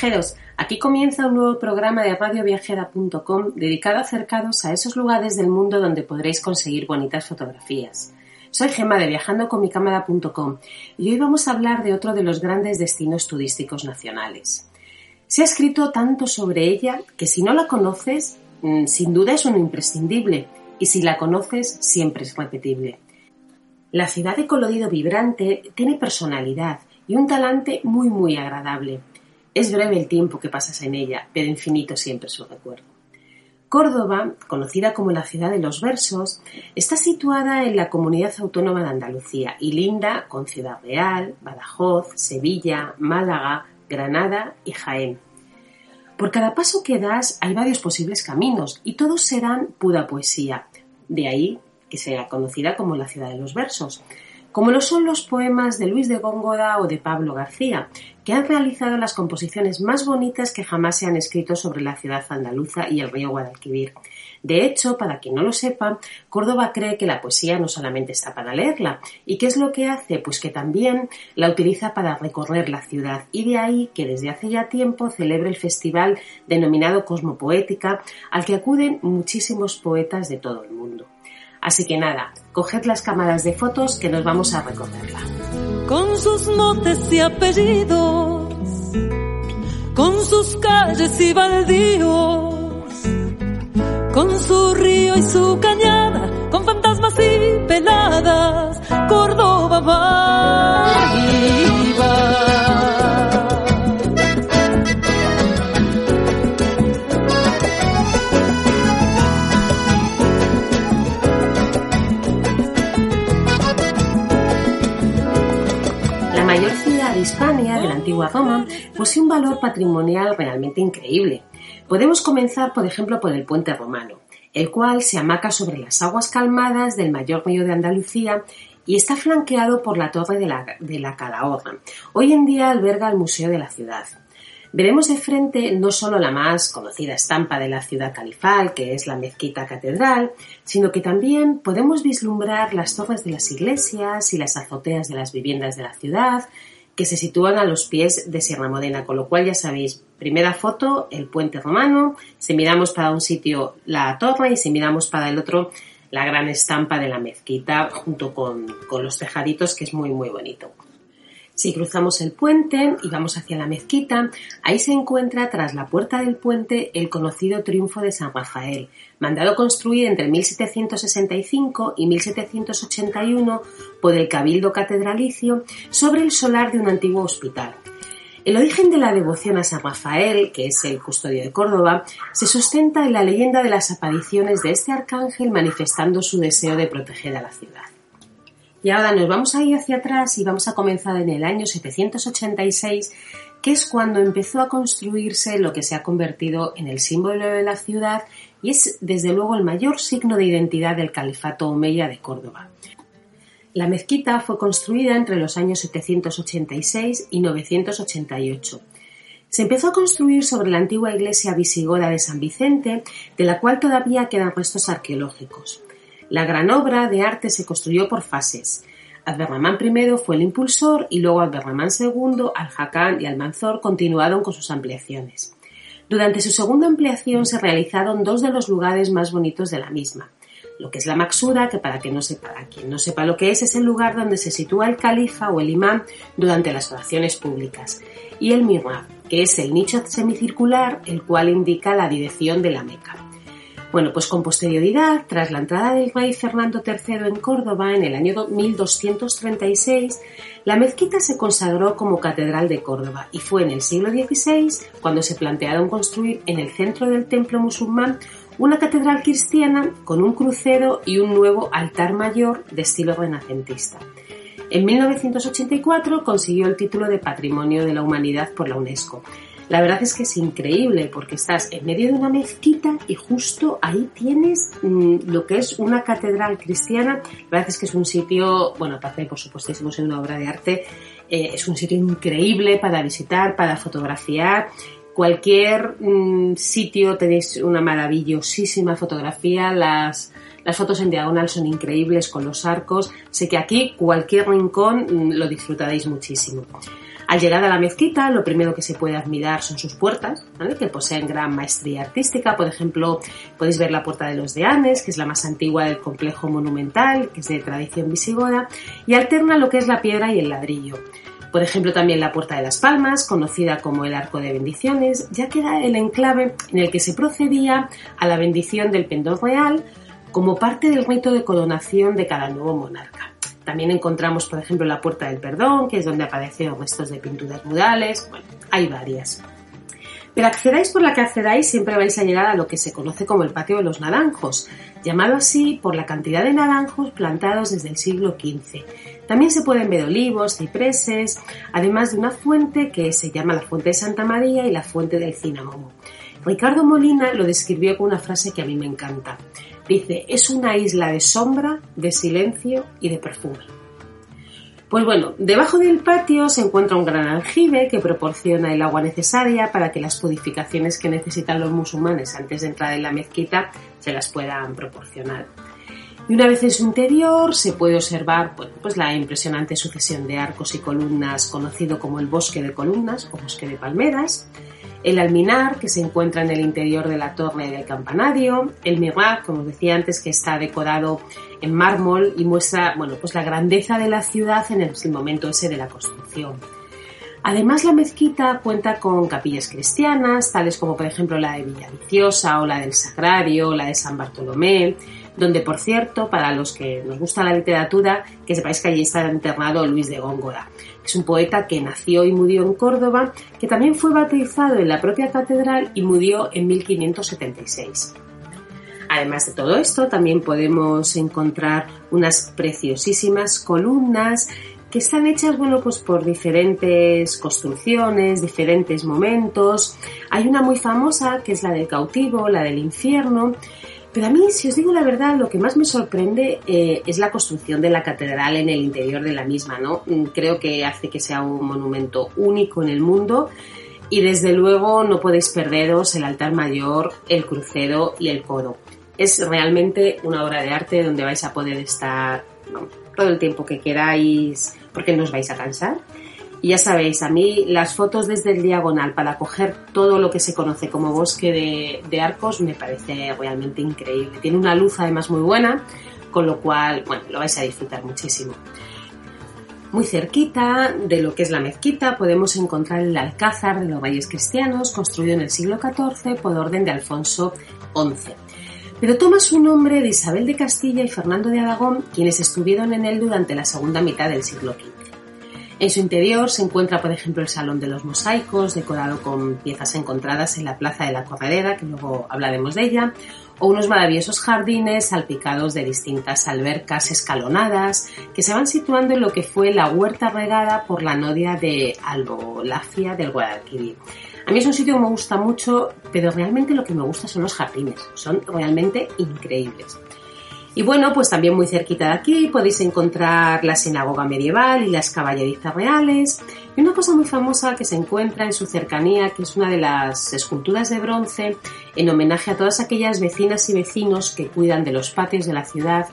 viajeros, aquí comienza un nuevo programa de radioviajera.com dedicado a acercaros a esos lugares del mundo donde podréis conseguir bonitas fotografías. Soy Gemma de viajandoconmicámara.com y hoy vamos a hablar de otro de los grandes destinos turísticos nacionales. Se ha escrito tanto sobre ella que si no la conoces, mm, sin duda es un imprescindible y si la conoces, siempre es repetible. La ciudad de colorido vibrante tiene personalidad y un talante muy muy agradable. Es breve el tiempo que pasas en ella, pero infinito siempre su recuerdo. Córdoba, conocida como la ciudad de los versos, está situada en la comunidad autónoma de Andalucía y linda con Ciudad Real, Badajoz, Sevilla, Málaga, Granada y Jaén. Por cada paso que das hay varios posibles caminos y todos serán pura poesía, de ahí que sea conocida como la ciudad de los versos como lo son los poemas de Luis de Góngora o de Pablo García, que han realizado las composiciones más bonitas que jamás se han escrito sobre la ciudad andaluza y el río Guadalquivir. De hecho, para quien no lo sepa, Córdoba cree que la poesía no solamente está para leerla. ¿Y qué es lo que hace? Pues que también la utiliza para recorrer la ciudad. Y de ahí que desde hace ya tiempo celebra el festival denominado Cosmopoética, al que acuden muchísimos poetas de todo el mundo. Así que nada, coged las cámaras de fotos que nos vamos a recorrerla. Con sus motes y apellidos, con sus calles y baldíos, con su río y su cañada, con fantasmas y peladas, Córdoba va De la antigua Roma, posee un valor patrimonial realmente increíble. Podemos comenzar, por ejemplo, por el puente romano, el cual se amaca sobre las aguas calmadas del mayor río de Andalucía y está flanqueado por la torre de la, de la Calahorra. Hoy en día alberga el Museo de la Ciudad. Veremos de frente no solo la más conocida estampa de la ciudad califal, que es la mezquita catedral, sino que también podemos vislumbrar las torres de las iglesias y las azoteas de las viviendas de la ciudad, que se sitúan a los pies de Sierra Modena, con lo cual ya sabéis, primera foto, el puente romano, si miramos para un sitio la torre y si miramos para el otro la gran estampa de la mezquita junto con, con los tejaditos que es muy muy bonito. Si cruzamos el puente y vamos hacia la mezquita, ahí se encuentra tras la puerta del puente el conocido triunfo de San Rafael, mandado construir entre 1765 y 1781 por el Cabildo Catedralicio sobre el solar de un antiguo hospital. El origen de la devoción a San Rafael, que es el custodio de Córdoba, se sustenta en la leyenda de las apariciones de este arcángel manifestando su deseo de proteger a la ciudad. Y ahora nos vamos a ir hacia atrás y vamos a comenzar en el año 786, que es cuando empezó a construirse lo que se ha convertido en el símbolo de la ciudad y es desde luego el mayor signo de identidad del califato omeya de Córdoba. La mezquita fue construida entre los años 786 y 988. Se empezó a construir sobre la antigua iglesia visigoda de San Vicente, de la cual todavía quedan restos arqueológicos. La gran obra de arte se construyó por fases. Abderramán I fue el impulsor y luego Abderramán II, Al-Hakam y Al-Manzor continuaron con sus ampliaciones. Durante su segunda ampliación se realizaron dos de los lugares más bonitos de la misma. Lo que es la Maxura, que para, que no sepa, quien no sepa lo que es, es el lugar donde se sitúa el califa o el imán durante las oraciones públicas. Y el Mihrab, que es el nicho semicircular, el cual indica la dirección de la Meca. Bueno, pues con posterioridad, tras la entrada del rey Fernando III en Córdoba en el año 1236, la mezquita se consagró como Catedral de Córdoba y fue en el siglo XVI cuando se plantearon construir en el centro del templo musulmán una catedral cristiana con un crucero y un nuevo altar mayor de estilo renacentista. En 1984 consiguió el título de Patrimonio de la Humanidad por la UNESCO. La verdad es que es increíble porque estás en medio de una mezquita y justo ahí tienes mm, lo que es una catedral cristiana. La verdad es que es un sitio, bueno, aparte por supuesto hicimos una obra de arte, eh, es un sitio increíble para visitar, para fotografiar. Cualquier mm, sitio tenéis una maravillosísima fotografía, las, las fotos en diagonal son increíbles con los arcos. Sé que aquí cualquier rincón mm, lo disfrutaréis muchísimo. Al llegar a la mezquita, lo primero que se puede admirar son sus puertas, que poseen gran maestría artística. Por ejemplo, podéis ver la Puerta de los Deanes, que es la más antigua del complejo monumental, que es de tradición visigoda, y alterna lo que es la piedra y el ladrillo. Por ejemplo, también la Puerta de las Palmas, conocida como el Arco de Bendiciones, ya que era el enclave en el que se procedía a la bendición del pendón real como parte del rito de coronación de cada nuevo monarca. También encontramos, por ejemplo, la Puerta del Perdón, que es donde aparecen restos de pinturas murales. Bueno, hay varias. Pero accedáis por la que accedáis, siempre vais a llegar a lo que se conoce como el Patio de los Naranjos, llamado así por la cantidad de naranjos plantados desde el siglo XV. También se pueden ver olivos, cipreses, además de una fuente que se llama la Fuente de Santa María y la Fuente del Cinamomo. Ricardo Molina lo describió con una frase que a mí me encanta. Dice, es una isla de sombra, de silencio y de perfume. Pues bueno, debajo del patio se encuentra un gran aljibe que proporciona el agua necesaria para que las purificaciones que necesitan los musulmanes antes de entrar en la mezquita se las puedan proporcionar. Y una vez en su interior se puede observar pues la impresionante sucesión de arcos y columnas conocido como el bosque de columnas o bosque de palmeras, el alminar que se encuentra en el interior de la torre del campanario, el mihrab, como os decía antes, que está decorado en mármol y muestra bueno, pues la grandeza de la ciudad en el momento ese de la construcción. Además, la mezquita cuenta con capillas cristianas, tales como por ejemplo la de Villaviciosa o la del Sagrario la de San Bartolomé, donde por cierto, para los que nos gusta la literatura, que sepáis que allí está enterrado Luis de Góngora. Es un poeta que nació y murió en Córdoba, que también fue bautizado en la propia catedral y murió en 1576. Además de todo esto, también podemos encontrar unas preciosísimas columnas que están hechas, bueno, pues por diferentes construcciones, diferentes momentos. Hay una muy famosa que es la del cautivo, la del infierno, pero a mí, si os digo la verdad, lo que más me sorprende eh, es la construcción de la catedral en el interior de la misma, ¿no? Mm, creo que hace que sea un monumento único en el mundo y desde luego no podéis perderos el altar mayor, el crucero y el coro. Es realmente una obra de arte donde vais a poder estar todo el tiempo que queráis porque no os vais a cansar y ya sabéis, a mí las fotos desde el diagonal para coger todo lo que se conoce como bosque de, arcos me parece realmente increíble. Tiene una luz además muy buena, con lo cual, bueno, lo vais a disfrutar muchísimo. Muy cerquita de lo que es la mezquita podemos encontrar el Alcázar de los Valles Cristianos, construido en el siglo XIV por orden de Alfonso XI. Pero toma su nombre de Isabel de Castilla y Fernando de Aragón, quienes estuvieron en él durante la segunda mitad del siglo XV. En su interior se encuentra, por ejemplo, el Salón de los Mosaicos, decorado con piezas encontradas en la Plaza de la Corredera, que luego hablaremos de ella, o unos maravillosos jardines salpicados de distintas albercas escalonadas que se van situando en lo que fue la huerta regada por la nodia de Albolafia del Guadalquivir. A mí es un sitio que me gusta mucho, pero realmente lo que me gusta son los jardines, son realmente increíbles. Y bueno, pues también muy cerquita de aquí podéis encontrar la sinagoga medieval y las caballerizas reales. Y una cosa muy famosa que se encuentra en su cercanía, que es una de las esculturas de bronce en homenaje a todas aquellas vecinas y vecinos que cuidan de los patios de la ciudad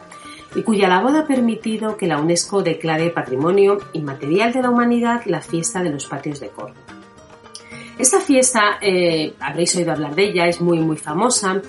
y cuya labor ha permitido que la UNESCO declare Patrimonio Inmaterial de la Humanidad la fiesta de los patios de Córdoba. Esta fiesta, eh, habréis oído hablar de ella, es muy muy famosa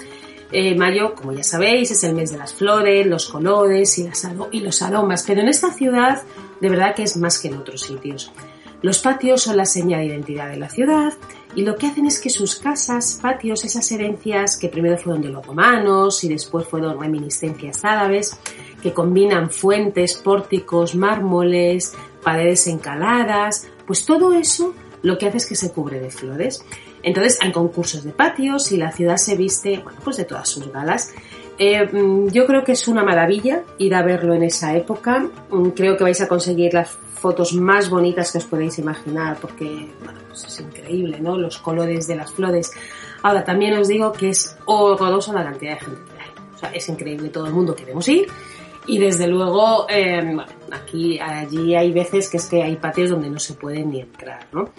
eh, mayo, como ya sabéis, es el mes de las flores, los colores y, los aromas, pero en esta ciudad de verdad que es más que en otros sitios. Los patios son la seña de identidad de la ciudad y lo que hacen es que sus casas, patios, esas herencias que primero fueron de los romanos y después fueron reminiscencias árabes, que combinan fuentes, pórticos, mármoles, paredes encaladas, pues todo eso lo que hace es que se cubre de flores. Entonces hay concursos de patios y la ciudad se viste, bueno, pues de todas sus galas. eh, mm, yo creo que es una maravilla ir a verlo en esa época. Mm, Creo que vais a conseguir las fotos más bonitas que os podéis imaginar porque bueno, pues es increíble, ¿no? Los colores de las flores. Ahora, también os digo que es horrorosa la cantidad de gente que hay. O sea, es increíble, todo el mundo queremos ir. Y desde luego, eh, bueno, aquí, allí hay veces que que hay patios donde no se puede ni entrar, ¿no?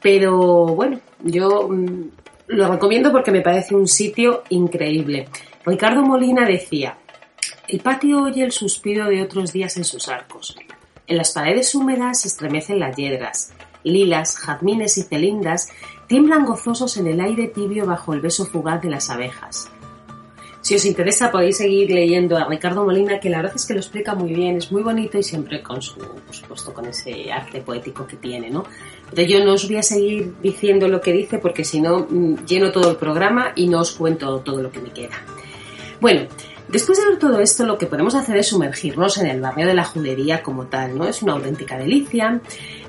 Pero bueno, yo mm, lo recomiendo porque me parece un sitio increíble. Ricardo Molina decía, el patio oye el suspiro de otros días en sus arcos. En las paredes húmedas estremecen las yedras. Lilas, jazmines y celindas tiemblan gozosos en el aire tibio bajo el beso fugaz de las abejas. Si os interesa podéis seguir leyendo a Ricardo Molina, que la verdad es que lo explica muy bien, es muy bonito y siempre con su, por supuesto, con ese arte poético que tiene, ¿no? Pero yo no os voy a seguir diciendo lo que dice porque si no mm, lleno todo el programa y no os cuento todo lo que me queda. Bueno, después de ver todo esto, lo que podemos hacer es sumergirnos en el barrio de la judería como tal, ¿no? Es una auténtica delicia.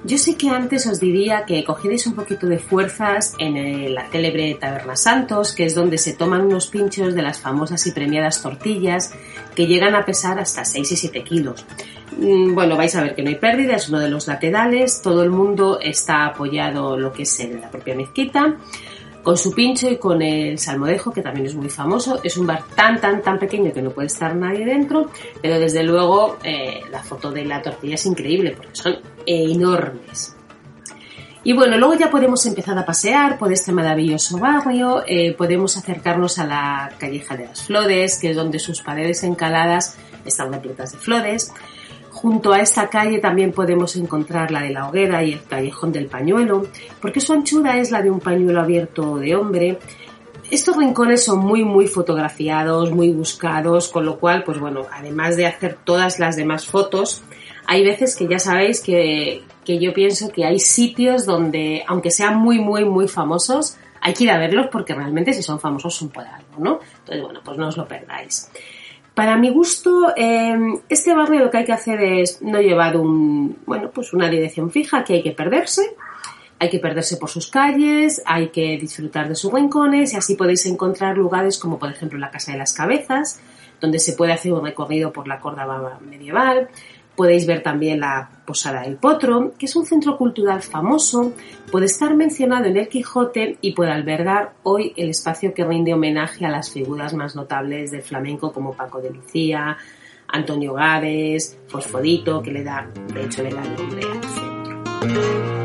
Yo sé que antes os diría que cogierais un poquito de fuerzas en la célebre Taberna Santos, que es donde se toman unos pinchos de las famosas y premiadas tortillas que llegan a pesar hasta 6 y 7 kilos. Mm, Bueno, vais a ver que no hay pérdida, es uno de los laterales, todo el mundo está apoyado lo que es en la propia mezquita con su pincho y con el salmodejo, que también es muy famoso. Es un bar tan, tan, tan pequeño que no puede estar nadie dentro, pero desde luego eh, la foto de la tortilla es increíble porque son enormes. Y bueno, luego ya podemos empezar a pasear por este maravilloso barrio, eh, podemos acercarnos a la calleja de las flores, que es donde sus paredes encaladas están repletas de flores. Junto a esta calle también podemos encontrar la de la hoguera y el callejón del pañuelo, porque su anchura es la de un pañuelo abierto de hombre. Estos rincones son muy muy fotografiados, muy buscados, con lo cual, pues bueno, además de hacer todas las demás fotos, hay veces que ya sabéis que, que yo pienso que hay sitios donde, aunque sean muy muy muy famosos, hay que ir a verlos porque realmente si son famosos son por algo, ¿no? Entonces, bueno, pues no os lo perdáis. Para mi gusto, eh, este barrio lo que hay que hacer es no llevar un, bueno, pues una dirección fija que hay que perderse. Hay que perderse por sus calles, hay que disfrutar de sus rincones y así podéis encontrar lugares como por ejemplo la Casa de las Cabezas, donde se puede hacer un recorrido por la Córdoba medieval. Podéis ver también la Posada del Potro, que es un centro cultural famoso, puede estar mencionado en el Quijote y puede albergar hoy el espacio que rinde homenaje a las figuras más notables del flamenco como Paco de Lucía, Antonio Gades, Fosfodito, que le da, de hecho, el nombre al centro.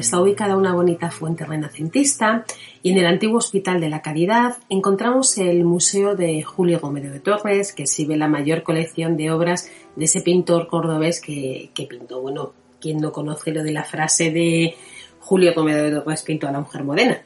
Está ubicada una bonita fuente renacentista, y en el antiguo Hospital de la Caridad encontramos el Museo de Julio Gómez de Torres, que exhibe la mayor colección de obras de ese pintor cordobés que, que pintó. Bueno, quien no conoce lo de la frase de Julio Gómez de Torres pintó a la mujer morena.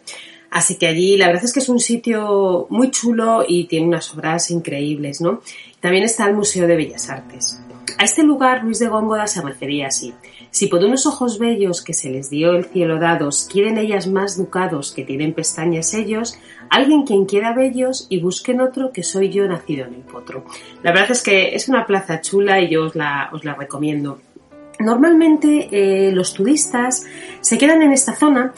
Así que allí la verdad es que es un sitio muy chulo y tiene unas obras increíbles, ¿no? También está el Museo de Bellas Artes. A este lugar Luis de Góngora se refería así. Si por unos ojos bellos que se les dio el cielo dados quieren ellas más ducados que tienen pestañas ellos, alguien quien quiera bellos y busquen otro que soy yo nacido en el potro. La verdad es que es una plaza chula y yo os la, os la recomiendo. Normalmente eh, los turistas se quedan en esta zona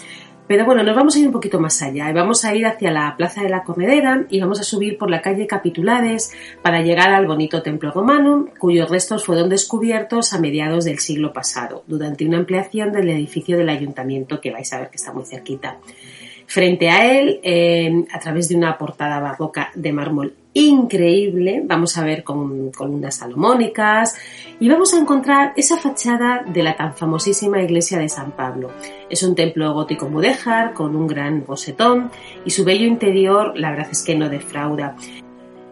pero bueno, nos vamos a ir un poquito más allá. Vamos a ir hacia la Plaza de la Corredera y vamos a subir por la calle Capitulares para llegar al bonito templo romano, cuyos restos fueron descubiertos a mediados del siglo pasado, durante una ampliación del edificio del ayuntamiento que vais a ver que está muy cerquita. Frente a él, eh, a través de una portada barroca de mármol increíble, vamos a ver con columnas salomónicas y vamos a encontrar esa fachada de la tan famosísima iglesia de San Pablo. Es un templo gótico mudéjar con un gran bosetón y su bello interior la verdad es que no defrauda.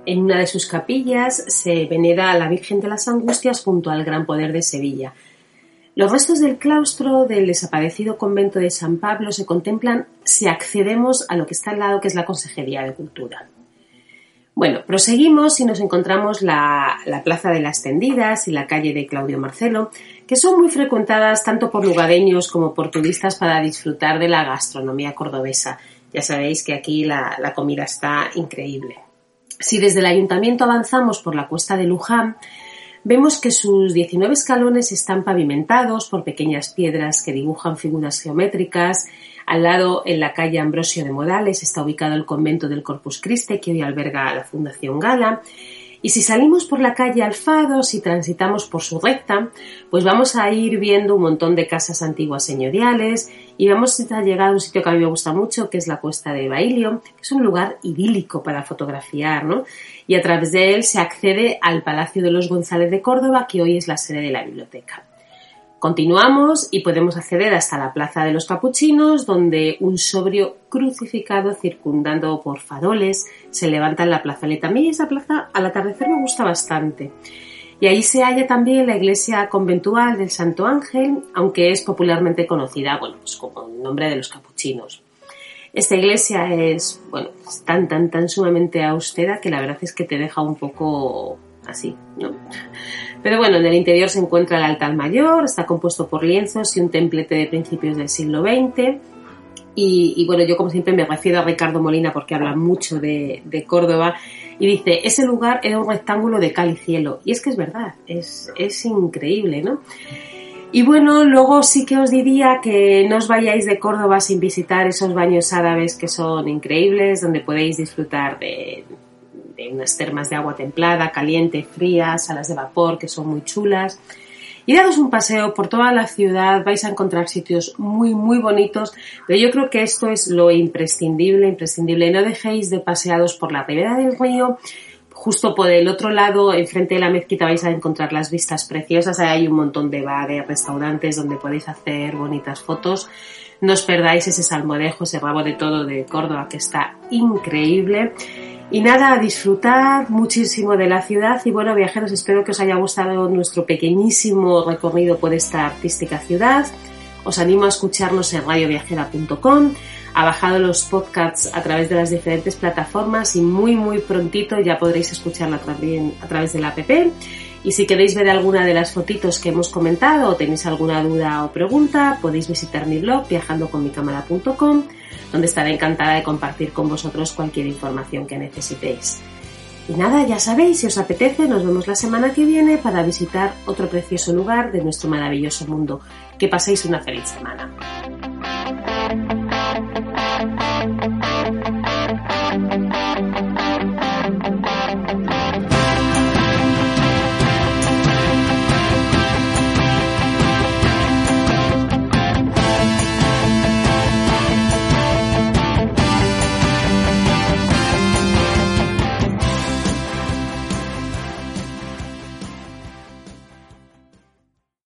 En una de sus capillas se venera a la Virgen de las Angustias junto al Gran Poder de Sevilla. Los restos del claustro del desaparecido convento de San Pablo se contemplan si accedemos a lo que está al lado, que es la Consejería de Cultura. Bueno, proseguimos y nos encontramos la, la, Plaza de las Tendidas y la calle de Claudio Marcelo, que son muy frecuentadas tanto por lugareños como por turistas para disfrutar de la gastronomía cordobesa. Ya sabéis que aquí la comida está increíble. Si desde el ayuntamiento avanzamos por la cuesta de Luján, vemos que sus 19 escalones están pavimentados por pequeñas piedras que dibujan figuras geométricas. Al lado, en la calle Ambrosio de Modales, está ubicado el convento del Corpus Christi, que hoy alberga la Fundación Gala. Y si salimos por la calle Alfado, si transitamos por su recta, pues vamos a ir viendo un montón de casas antiguas señoriales y vamos a llegar a un sitio que a mí me gusta mucho, que es la Cuesta de Bailio, que es un lugar idílico para fotografiar, ¿no? Y a través de él se accede al Palacio de los González de Córdoba, que hoy es la sede de la biblioteca. Continuamos y podemos acceder hasta la Plaza de los Capuchinos, donde un sobrio crucificado circundando por faroles se levanta en la plazoleta. A mí esa plaza al atardecer me gusta bastante. Y ahí se halla también la iglesia conventual del Santo Ángel, aunque es popularmente conocida bueno, pues como el nombre de los capuchinos. Esta iglesia es, bueno, tan, tan, tan sumamente austera que la verdad es que te deja un poco así, ¿no? Pero bueno, en el interior se encuentra el altar mayor, está compuesto por lienzos y un templete de principios del siglo XX. Y, bueno, yo como siempre me refiero a Ricardo Molina porque habla mucho de, Córdoba y dice, ese lugar era un rectángulo de cal y cielo. Y es que es verdad, es, es increíble, ¿no? Y bueno, luego sí que os diría que no os vayáis de Córdoba sin visitar esos baños árabes que son increíbles, donde podéis disfrutar de, unas termas de agua templada, caliente, fría, salas de vapor que son muy chulas. Y dados un paseo por toda la ciudad, vais a encontrar sitios muy, muy bonitos, pero yo creo que esto es lo imprescindible, imprescindible. No dejéis de paseados por la ribera del río, justo por el otro lado, enfrente de la mezquita, vais a encontrar las vistas preciosas. Ahí hay un montón de bares, restaurantes donde podéis hacer bonitas fotos. No os perdáis ese salmodejo, ese rabo de todo de Córdoba que está increíble. Y nada, disfrutad muchísimo de la ciudad y bueno, viajeros, espero que os haya gustado nuestro pequeñísimo recorrido por esta artística ciudad. Os animo a escucharnos en radioviajera.com, ha bajado los podcasts a través de las diferentes plataformas y muy muy prontito ya podréis escucharla también a través de la app. Y si queréis ver alguna de las fotitos que hemos comentado o tenéis alguna duda o pregunta, podéis visitar mi blog viajandoconmicámara.com donde estaré encantada de compartir con vosotros cualquier información que necesitéis. Y nada, ya sabéis, si os apetece, nos vemos la semana que viene para visitar otro precioso lugar de nuestro maravilloso mundo. Que paséis una feliz semana.